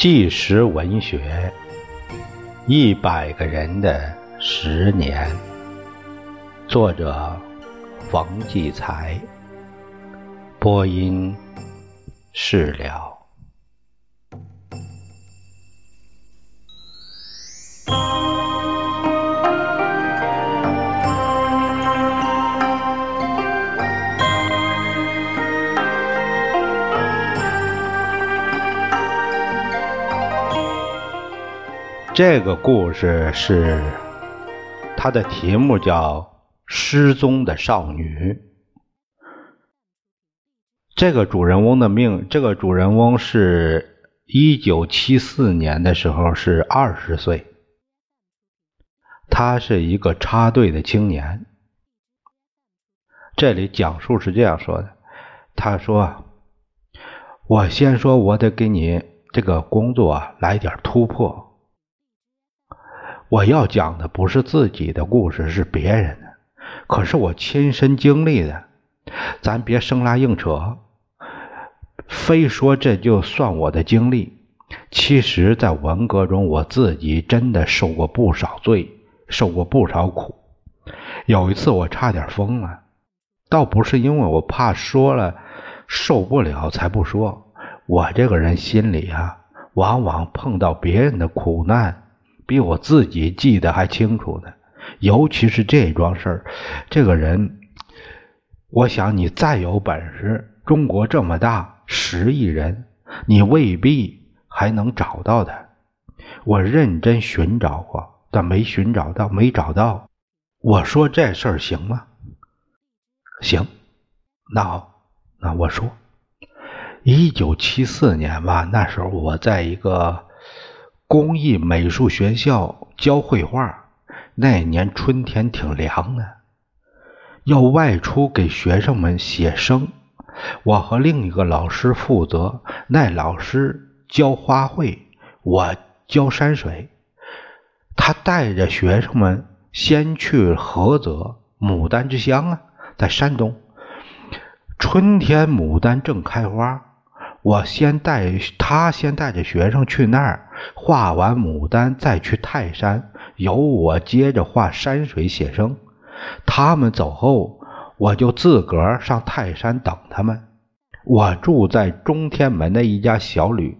纪实文学，一百个人的十年。作者：冯骥才。播音：释了。这个故事是，它的题目叫《失踪的少女》。这个主人翁的命，这个主人翁是一九七四年的时候是二十岁，他是一个插队的青年。这里讲述是这样说的：他说，我先说，我得给你这个工作来点突破。我要讲的不是自己的故事，是别人的，可是我亲身经历的。咱别生拉硬扯，非说这就算我的经历。其实，在文革中，我自己真的受过不少罪，受过不少苦。有一次，我差点疯了，倒不是因为我怕说了受不了才不说。我这个人心里啊，往往碰到别人的苦难。比我自己记得还清楚呢，尤其是这桩事儿。这个人，我想你再有本事，中国这么大，十亿人，你未必还能找到他。我认真寻找过，但没寻找到，没找到。我说这事儿行吗？行，那好，那我说，一九七四年吧，那时候我在一个。工艺美术学校教绘画，那年春天挺凉的，要外出给学生们写生。我和另一个老师负责，那老师教花卉，我教山水。他带着学生们先去菏泽牡丹之乡啊，在山东，春天牡丹正开花。我先带他先带着学生去那儿画完牡丹，再去泰山，由我接着画山水写生。他们走后，我就自个儿上泰山等他们。我住在中天门的一家小旅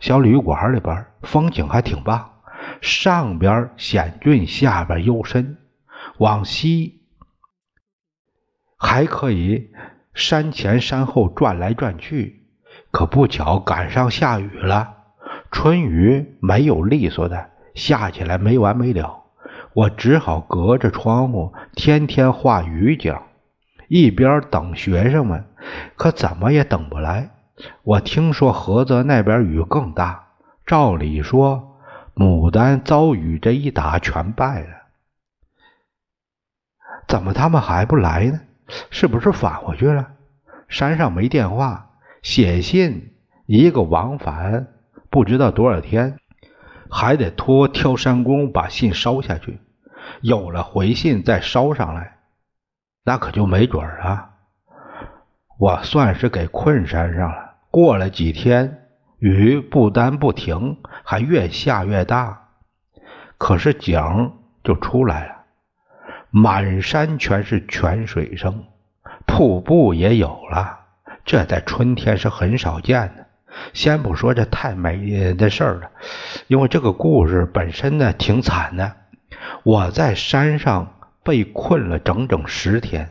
小旅馆里边，风景还挺棒。上边险峻，下边幽深，往西还可以山前山后转来转去。可不巧赶上下雨了，春雨没有利索的，下起来没完没了。我只好隔着窗户天天画雨景，一边等学生们，可怎么也等不来。我听说菏泽那边雨更大，照理说牡丹遭雨这一打全败了，怎么他们还不来呢？是不是返回去了？山上没电话。写信一个往返不知道多少天，还得托挑山工把信捎下去。有了回信再捎上来，那可就没准儿啊！我算是给困山上了。过了几天，雨不但不停，还越下越大。可是景就出来了，满山全是泉水声，瀑布也有了。这在春天是很少见的。先不说这太美的事儿了，因为这个故事本身呢挺惨的。我在山上被困了整整十天，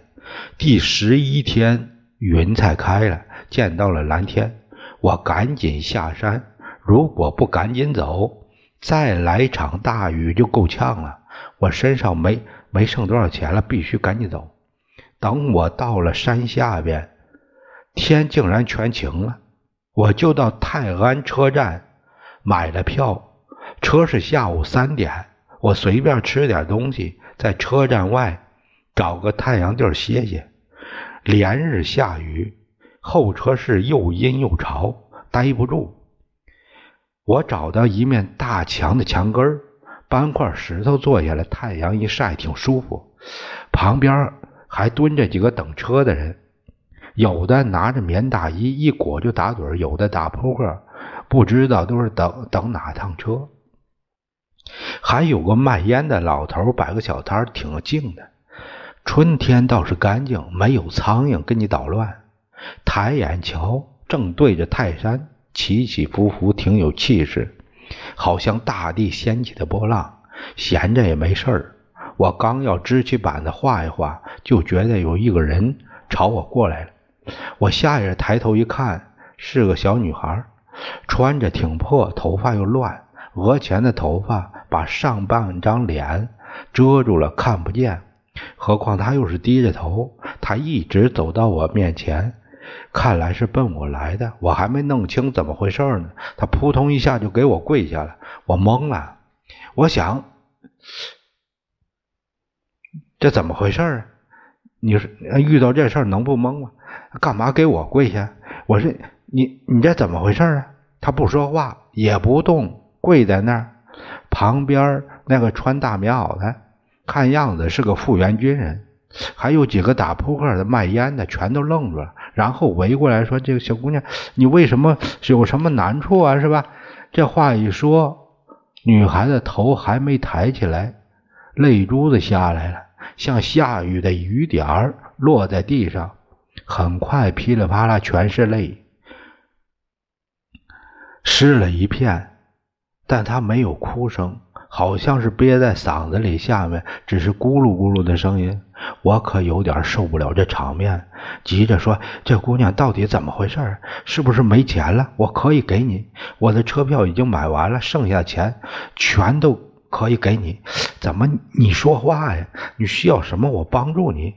第十一天云才开了，见到了蓝天。我赶紧下山，如果不赶紧走，再来场大雨就够呛了。我身上没没剩多少钱了，必须赶紧走。等我到了山下边。天竟然全晴了，我就到泰安车站买了票，车是下午三点。我随便吃点东西，在车站外找个太阳地儿歇歇。连日下雨，候车室又阴又潮，待不住。我找到一面大墙的墙根儿，搬块石头坐下来，太阳一晒挺舒服。旁边还蹲着几个等车的人。有的拿着棉大衣一裹就打盹，有的打扑克，不知道都是等等哪趟车。还有个卖烟的老头摆个小摊，挺静的。春天倒是干净，没有苍蝇跟你捣乱。抬眼瞧，正对着泰山，起起伏伏，挺有气势，好像大地掀起的波浪。闲着也没事儿，我刚要支起板子画一画，就觉得有一个人朝我过来了。我下意识抬头一看，是个小女孩，穿着挺破，头发又乱，额前的头发把上半张脸遮住了，看不见。何况他又是低着头，他一直走到我面前，看来是奔我来的。我还没弄清怎么回事呢，他扑通一下就给我跪下了。我懵了，我想，这怎么回事啊？你说遇到这事能不懵吗？干嘛给我跪下？我说你你这怎么回事啊？他不说话，也不动，跪在那儿。旁边那个穿大棉袄的。看样子是个复员军人，还有几个打扑克的、卖烟的，全都愣住了，然后围过来说：“这个小姑娘，你为什么有什么难处啊？是吧？”这话一说，女孩子头还没抬起来，泪珠子下来了，像下雨的雨点儿落在地上，很快噼里啪啦全是泪，湿了一片，但她没有哭声。好像是憋在嗓子里，下面只是咕噜咕噜的声音。我可有点受不了这场面，急着说：“这姑娘到底怎么回事？是不是没钱了？我可以给你，我的车票已经买完了，剩下的钱全都可以给你。怎么你说话呀？你需要什么？我帮助你。”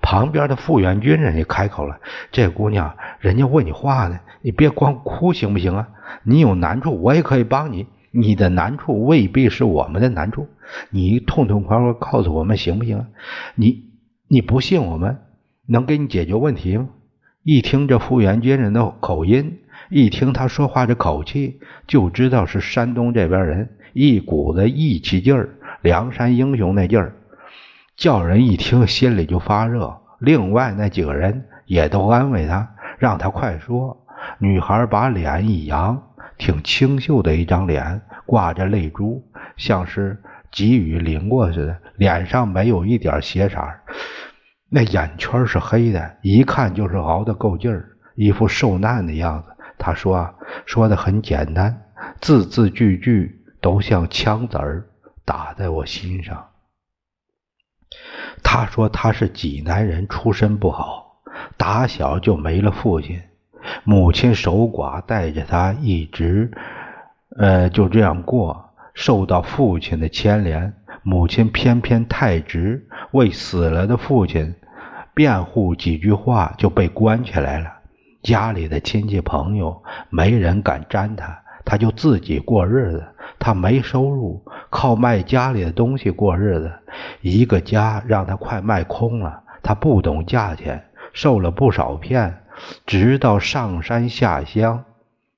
旁边的复员军人也开口了：“这姑娘，人家问你话呢，你别光哭行不行啊？你有难处，我也可以帮你。”你的难处未必是我们的难处，你痛痛快快告诉我们行不行啊？你你不信我们能给你解决问题吗？一听这复员军人的口音，一听他说话这口气，就知道是山东这边人，一股子义气劲儿，梁山英雄那劲儿，叫人一听心里就发热。另外那几个人也都安慰他，让他快说。女孩把脸一扬。挺清秀的一张脸，挂着泪珠，像是急雨淋过似的，脸上没有一点血色，那眼圈是黑的，一看就是熬得够劲儿，一副受难的样子。他说说的很简单，字字句句都像枪子儿打在我心上。他说他是济南人，出身不好，打小就没了父亲。母亲守寡，带着他一直，呃，就这样过，受到父亲的牵连。母亲偏偏太直，为死了的父亲辩护几句话，就被关起来了。家里的亲戚朋友没人敢沾他，他就自己过日子。他没收入，靠卖家里的东西过日子。一个家让他快卖空了，他不懂价钱，受了不少骗。直到上山下乡，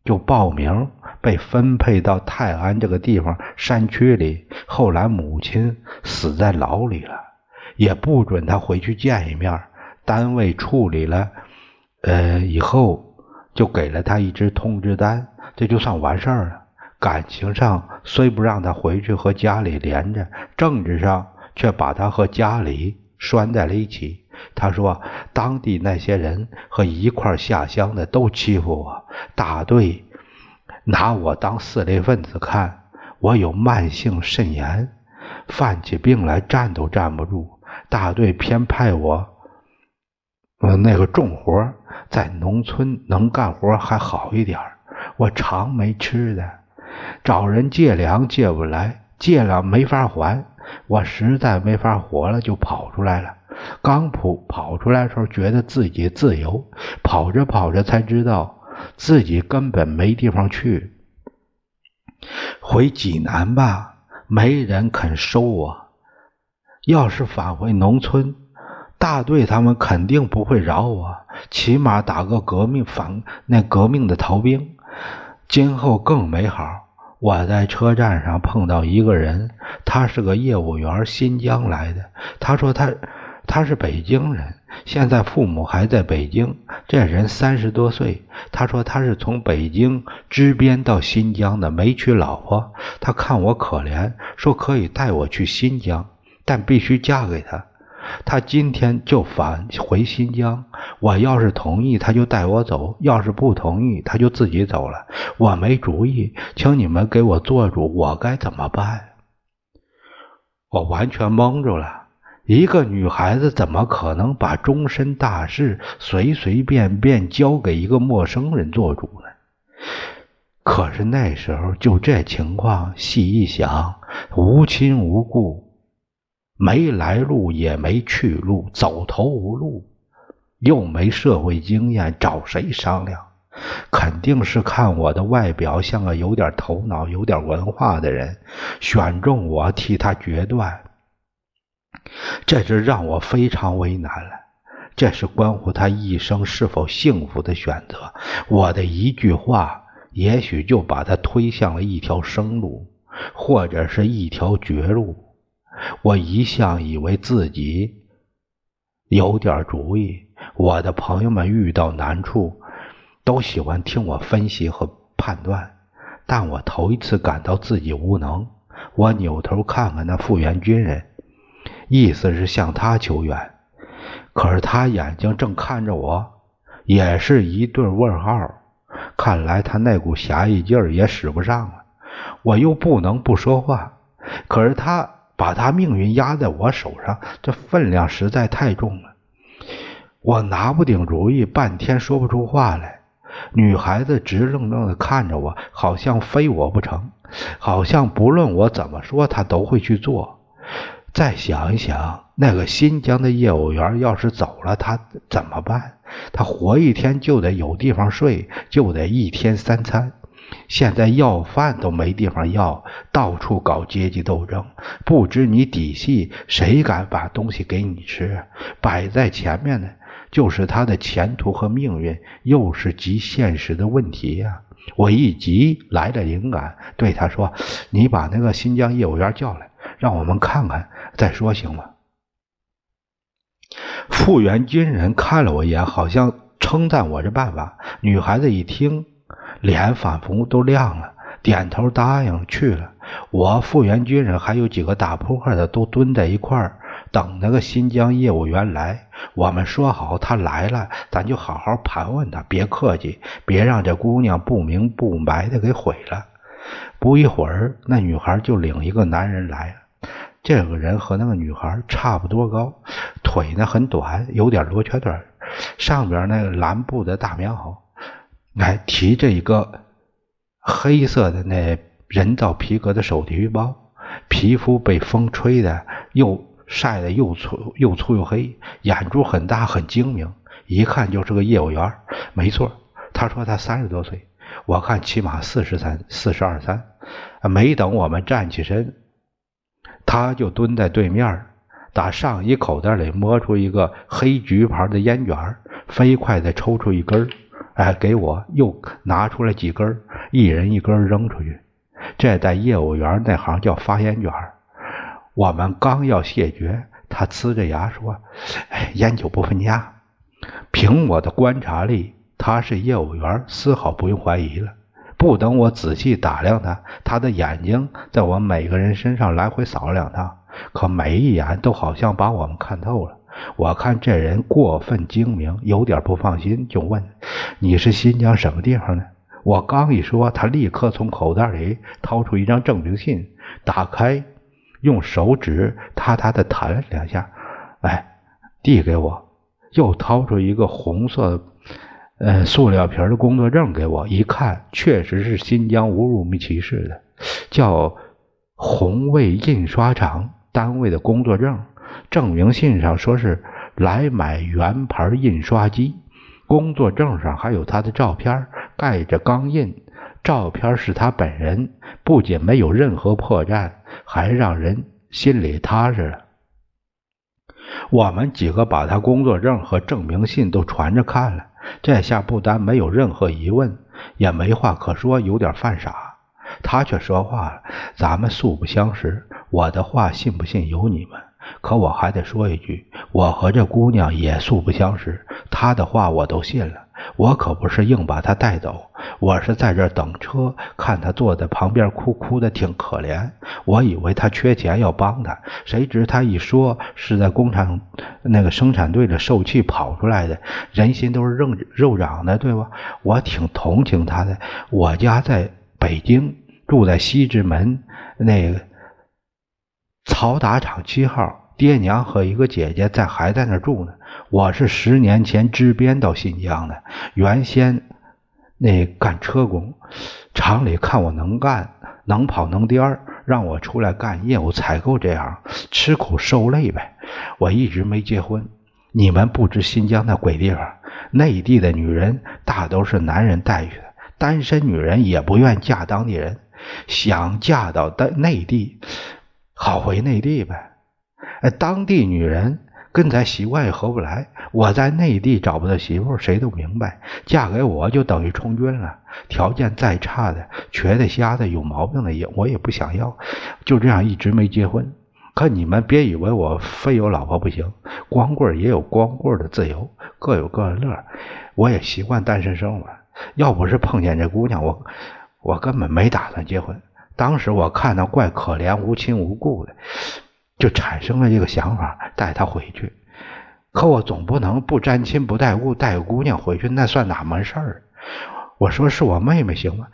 就报名被分配到泰安这个地方山区里。后来母亲死在牢里了，也不准他回去见一面。单位处理了，呃，以后就给了他一支通知单，这就算完事儿了。感情上虽不让他回去和家里连着，政治上却把他和家里拴在了一起。他说：“当地那些人和一块下乡的都欺负我，大队拿我当四类分子看。我有慢性肾炎，犯起病来站都站不住。大队偏派我，呃，那个重活，在农村能干活还好一点我常没吃的，找人借粮借不来，借了没法还。我实在没法活了，就跑出来了。”刚跑跑出来的时候，觉得自己自由，跑着跑着才知道自己根本没地方去。回济南吧，没人肯收我；要是返回农村，大队他们肯定不会饶我，起码打个革命反那革命的逃兵。今后更美好。我在车站上碰到一个人，他是个业务员，新疆来的。他说他。他是北京人，现在父母还在北京。这人三十多岁，他说他是从北京支边到新疆的，没娶老婆。他看我可怜，说可以带我去新疆，但必须嫁给他。他今天就返回新疆，我要是同意，他就带我走；要是不同意，他就自己走了。我没主意，请你们给我做主，我该怎么办？我完全懵住了。一个女孩子怎么可能把终身大事随随便便交给一个陌生人做主呢？可是那时候就这情况，细一想，无亲无故，没来路也没去路，走投无路，又没社会经验，找谁商量？肯定是看我的外表像个有点头脑、有点文化的人，选中我替他决断。这就让我非常为难了。这是关乎他一生是否幸福的选择。我的一句话，也许就把他推向了一条生路，或者是一条绝路。我一向以为自己有点主意。我的朋友们遇到难处，都喜欢听我分析和判断，但我头一次感到自己无能。我扭头看看那复员军人。意思是向他求援，可是他眼睛正看着我，也是一对问号。看来他那股侠义劲儿也使不上了。我又不能不说话，可是他把他命运压在我手上，这分量实在太重了。我拿不定主意，半天说不出话来。女孩子直愣愣的看着我，好像非我不成，好像不论我怎么说，她都会去做。再想一想，那个新疆的业务员要是走了，他怎么办？他活一天就得有地方睡，就得一天三餐。现在要饭都没地方要，到处搞阶级斗争，不知你底细，谁敢把东西给你吃？摆在前面的，就是他的前途和命运，又是极现实的问题呀！我一急来了灵感，对他说：“你把那个新疆业务员叫来，让我们看看。”再说行吗？复员军人看了我一眼，好像称赞我这办法。女孩子一听，脸仿佛都亮了，点头答应去了。我复员军人还有几个打扑克的都蹲在一块儿，等那个新疆业务员来。我们说好，他来了，咱就好好盘问他，别客气，别让这姑娘不明不白的给毁了。不一会儿，那女孩就领一个男人来。这个人和那个女孩差不多高，腿呢很短，有点罗圈腿，上边那个蓝布的大棉袄，哎，提着一个黑色的那人造皮革的手提包，皮肤被风吹的又晒得又粗又粗又黑，眼珠很大很精明，一看就是个业务员。没错，他说他三十多岁，我看起码四十三、四十二三。没等我们站起身。他就蹲在对面，打上衣口袋里摸出一个黑橘牌的烟卷，飞快地抽出一根，哎，给我又拿出来几根，一人一根扔出去。这在业务员那行叫发烟卷。我们刚要谢绝，他呲着牙说：“哎，烟酒不分家。”凭我的观察力，他是业务员，丝毫不用怀疑了。不等我仔细打量他，他的眼睛在我每个人身上来回扫了两趟，可每一眼都好像把我们看透了。我看这人过分精明，有点不放心，就问：“你是新疆什么地方的？”我刚一说，他立刻从口袋里掏出一张证明信，打开，用手指踏踏的弹了两下，哎，递给我，又掏出一个红色。呃，塑料皮的工作证给我一看，确实是新疆乌鲁木齐市的，叫红卫印刷厂单位的工作证。证明信上说是来买原牌印刷机，工作证上还有他的照片，盖着钢印，照片是他本人，不仅没有任何破绽，还让人心里踏实了。我们几个把他工作证和证明信都传着看了。这下不但没有任何疑问，也没话可说，有点犯傻。他却说话了：“咱们素不相识，我的话信不信由你们。可我还得说一句，我和这姑娘也素不相识，她的话我都信了。我可不是硬把她带走，我是在这等车，看她坐在旁边哭，哭的挺可怜。我以为她缺钱要帮她，谁知她一说是在工厂那个生产队里受气跑出来的，人心都是肉肉长的，对吧？我挺同情她的。我家在北京，住在西直门那个曹打厂七号，爹娘和一个姐姐在还在那住呢。我是十年前支边到新疆的，原先那干车工，厂里看我能干、能跑、能颠儿让我出来干业务采购，这样吃苦受累呗。我一直没结婚。你们不知新疆那鬼地方，内地的女人大都是男人带去的，单身女人也不愿嫁当地人，想嫁到的内地，好回内地呗。当地女人。跟咱习惯也合不来。我在内地找不到媳妇，谁都明白，嫁给我就等于充军了。条件再差的、瘸的、瞎的、有毛病的也我也不想要。就这样一直没结婚。可你们别以为我非有老婆不行，光棍也有光棍的自由，各有各的乐。我也习惯单身生活。要不是碰见这姑娘，我我根本没打算结婚。当时我看她怪可怜，无亲无故的。就产生了这个想法，带她回去。可我总不能不沾亲不带故带个姑娘回去，那算哪门事儿？我说是我妹妹行吗？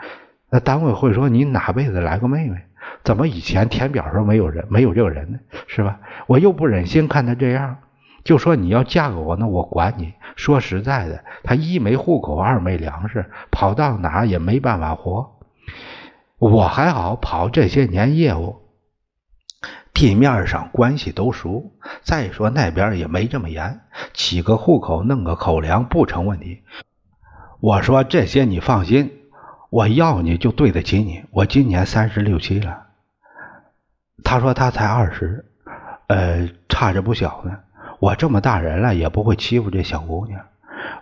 那单位会说你哪辈子来个妹妹？怎么以前填表时候没有人没有这个人呢？是吧？我又不忍心看她这样，就说你要嫁给我，那我管你。说实在的，她一没户口，二没粮食，跑到哪也没办法活。我还好，跑这些年业务。地面上关系都熟，再说那边也没这么严，起个户口弄个口粮不成问题。我说这些你放心，我要你就对得起你。我今年三十六七了，他说他才二十，呃，差着不小呢。我这么大人了也不会欺负这小姑娘，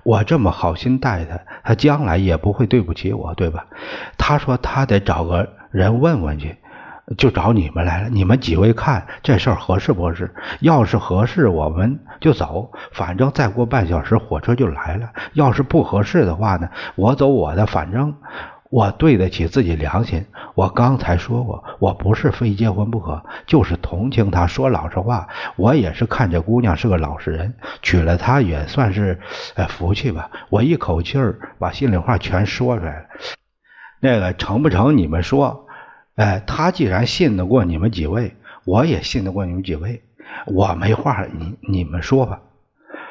我这么好心待他，他将来也不会对不起我，对吧？他说他得找个人问问去。就找你们来了，你们几位看这事儿合适不合适？要是合适，我们就走，反正再过半小时火车就来了。要是不合适的话呢，我走我的，反正我对得起自己良心。我刚才说过，我不是非结婚不可，就是同情她。说老实话，我也是看这姑娘是个老实人，娶了她也算是哎福气吧。我一口气儿把心里话全说出来了。那个成不成？你们说。哎，他既然信得过你们几位，我也信得过你们几位，我没话，你你们说吧。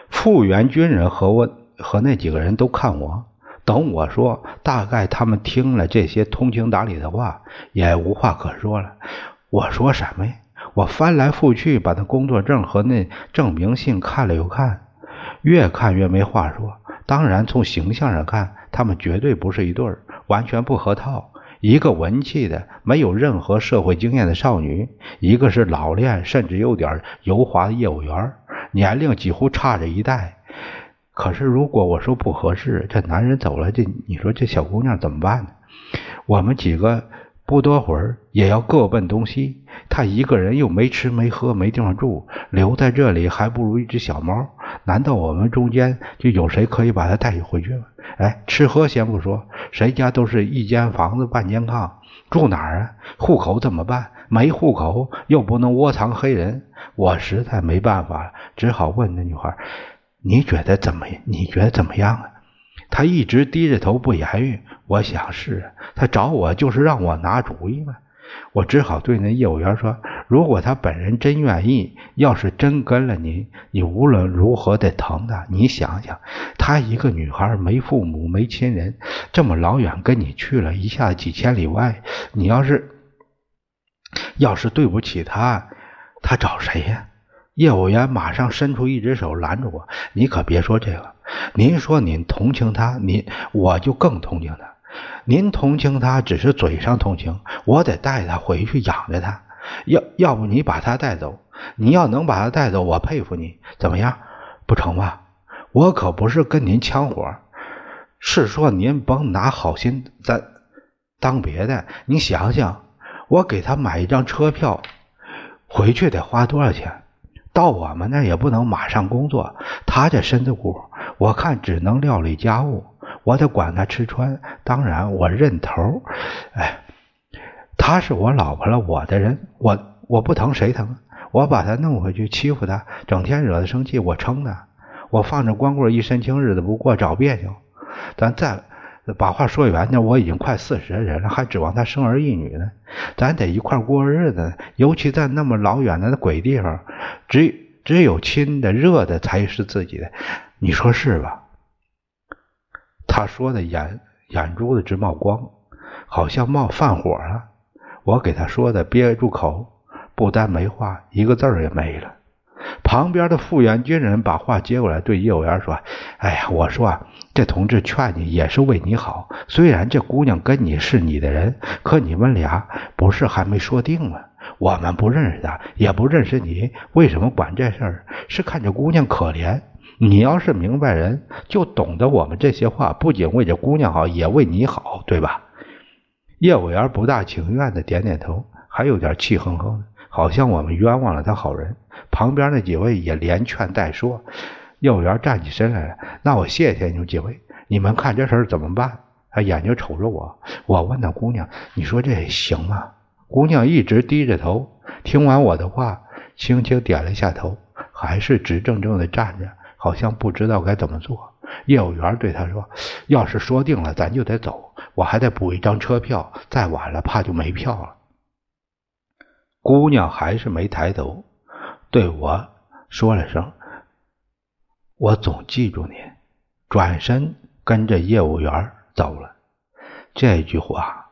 复员军人和我和那几个人都看我，等我说，大概他们听了这些通情达理的话，也无话可说了。我说什么呀？我翻来覆去把那工作证和那证明信看了又看，越看越没话说。当然，从形象上看，他们绝对不是一对儿，完全不合套。一个文气的、没有任何社会经验的少女，一个是老练甚至有点油滑的业务员，年龄几乎差着一代。可是如果我说不合适，这男人走了，这你说这小姑娘怎么办呢？我们几个不多会儿也要各奔东西。她一个人又没吃没喝没地方住，留在这里还不如一只小猫。难道我们中间就有谁可以把她带回去吗？哎，吃喝先不说，谁家都是一间房子半间炕，住哪儿啊？户口怎么办？没户口又不能窝藏黑人，我实在没办法了，只好问那女孩：“你觉得怎么？你觉得怎么样啊？”他一直低着头不言语。我想是，他找我就是让我拿主意嘛。我只好对那业务员说：“如果他本人真愿意，要是真跟了你，你无论如何得疼他。你想想，她一个女孩，没父母，没亲人，这么老远跟你去了一下几千里外，你要是要是对不起她，她找谁呀？”业务员马上伸出一只手拦住我：“你可别说这个，您说您同情他，您我就更同情他。”您同情他，只是嘴上同情，我得带他回去养着他。要要不你把他带走，你要能把他带走，我佩服你。怎么样？不成吧？我可不是跟您抢活，是说您甭拿好心咱当别的。你想想，我给他买一张车票，回去得花多少钱？到我们那也不能马上工作。他这身子骨，我看只能料理家务，我得管他吃穿。当然，我认头。哎，她是我老婆了，我的人，我我不疼谁疼？我把他弄回去欺负他，整天惹他生气，我撑他。我放着光棍一身轻，日子不过找别扭。咱再把话说远点，我已经快四十的人了，还指望他生儿育女呢？咱得一块过日子，尤其在那么老远的那鬼地方，只只有亲的、热的才是自己的，你说是吧？他说的眼眼珠子直冒光，好像冒犯火了。我给他说的憋住口。不但没话，一个字儿也没了。旁边的复员军人把话接过来，对业务员说：“哎呀，我说这同志劝你也是为你好。虽然这姑娘跟你是你的人，可你们俩不是还没说定吗？我们不认识她，也不认识你，为什么管这事儿？是看这姑娘可怜。你要是明白人，就懂得我们这些话，不仅为这姑娘好，也为你好，对吧？”业务员不大情愿的点点头，还有点气哼哼。好像我们冤枉了他好人，旁边那几位也连劝带说。业务员站起身来了，那我谢谢你们几位，你们看这事儿怎么办？他眼睛瞅着我，我问那姑娘，你说这行吗？姑娘一直低着头，听完我的话，轻轻点了一下头，还是直正正的站着，好像不知道该怎么做。业务员对他说：“要是说定了，咱就得走，我还得补一张车票，再晚了怕就没票了。”姑娘还是没抬头，对我说了声：“我总记住你。”转身跟着业务员走了。这句话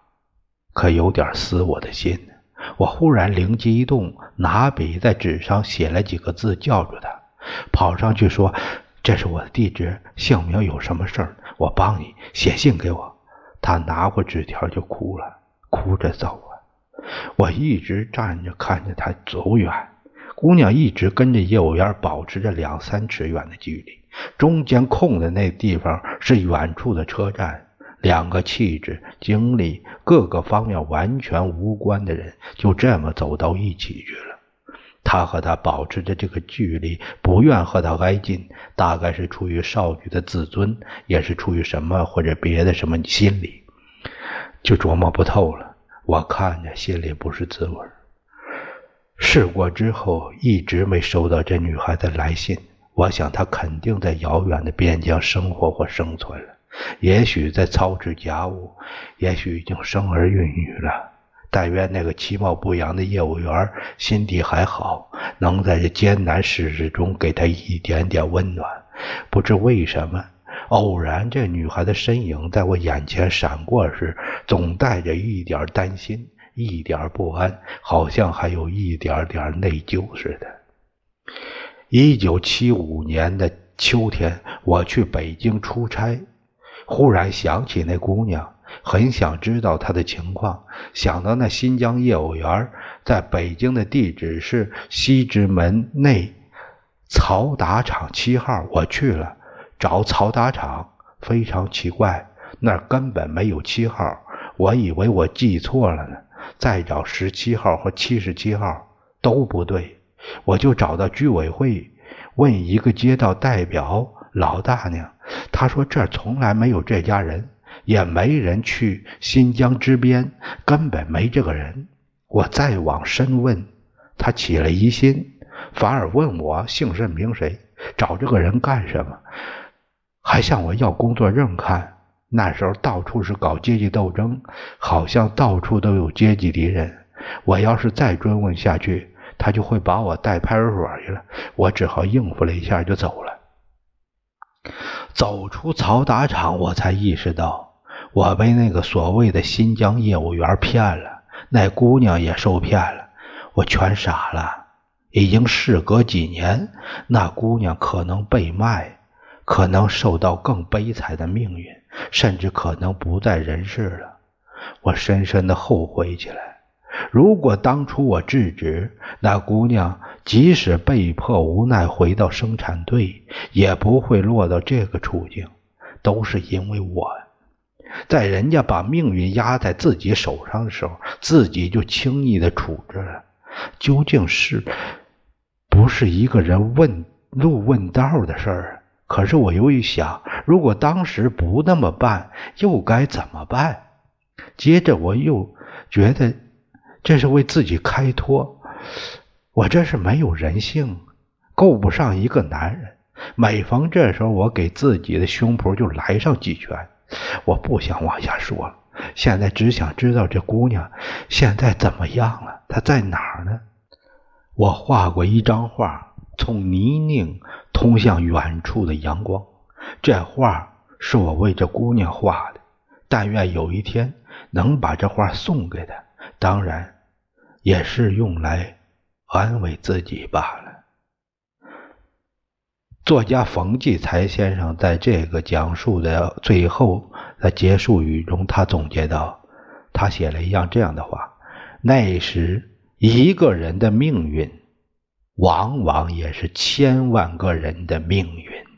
可有点撕我的心。我忽然灵机一动，拿笔在纸上写了几个字，叫住他，跑上去说：“这是我的地址，姓名有什么事儿，我帮你写信给我。”他拿过纸条就哭了，哭着走了。我一直站着看着他走远，姑娘一直跟着业务员保持着两三尺远的距离。中间空的那地方是远处的车站，两个气质、经历各个方面完全无关的人就这么走到一起去了。他和他保持着这个距离，不愿和他挨近，大概是出于少女的自尊，也是出于什么或者别的什么心理，就琢磨不透了。我看着心里不是滋味试过之后，一直没收到这女孩的来信。我想她肯定在遥远的边疆生活或生存了，也许在操持家务，也许已经生儿育女了。但愿那个其貌不扬的业务员心地还好，能在这艰难世事中给她一点点温暖。不知为什么。偶然，这女孩的身影在我眼前闪过时，总带着一点担心，一点不安，好像还有一点点内疚似的。一九七五年的秋天，我去北京出差，忽然想起那姑娘，很想知道她的情况。想到那新疆业务员在北京的地址是西直门内曹达厂七号，我去了。找曹达厂非常奇怪，那根本没有七号，我以为我记错了呢。再找十七号和七十七号都不对，我就找到居委会，问一个街道代表老大娘，她说这儿从来没有这家人，也没人去新疆支边，根本没这个人。我再往深问，他起了疑心，反而问我姓甚名谁，找这个人干什么。还向我要工作证看，那时候到处是搞阶级斗争，好像到处都有阶级敌人。我要是再追问下去，他就会把我带派出所去了。我只好应付了一下就走了。走出曹达厂，我才意识到我被那个所谓的新疆业务员骗了，那姑娘也受骗了，我全傻了。已经事隔几年，那姑娘可能被卖。可能受到更悲惨的命运，甚至可能不在人世了。我深深的后悔起来。如果当初我制止那姑娘，即使被迫无奈回到生产队，也不会落到这个处境。都是因为我，在人家把命运压在自己手上的时候，自己就轻易的处置了。究竟是不是一个人问路问道的事儿。可是我又一想，如果当时不那么办，又该怎么办？接着我又觉得这是为自己开脱，我这是没有人性，够不上一个男人。每逢这时候，我给自己的胸脯就来上几拳。我不想往下说了，现在只想知道这姑娘现在怎么样了，她在哪儿呢？我画过一张画，从泥泞。通向远处的阳光，这画是我为这姑娘画的。但愿有一天能把这画送给她，当然也是用来安慰自己罢了。作家冯骥才先生在这个讲述的最后的结束语中，他总结道：“他写了一样这样的话，那时一个人的命运。”往往也是千万个人的命运。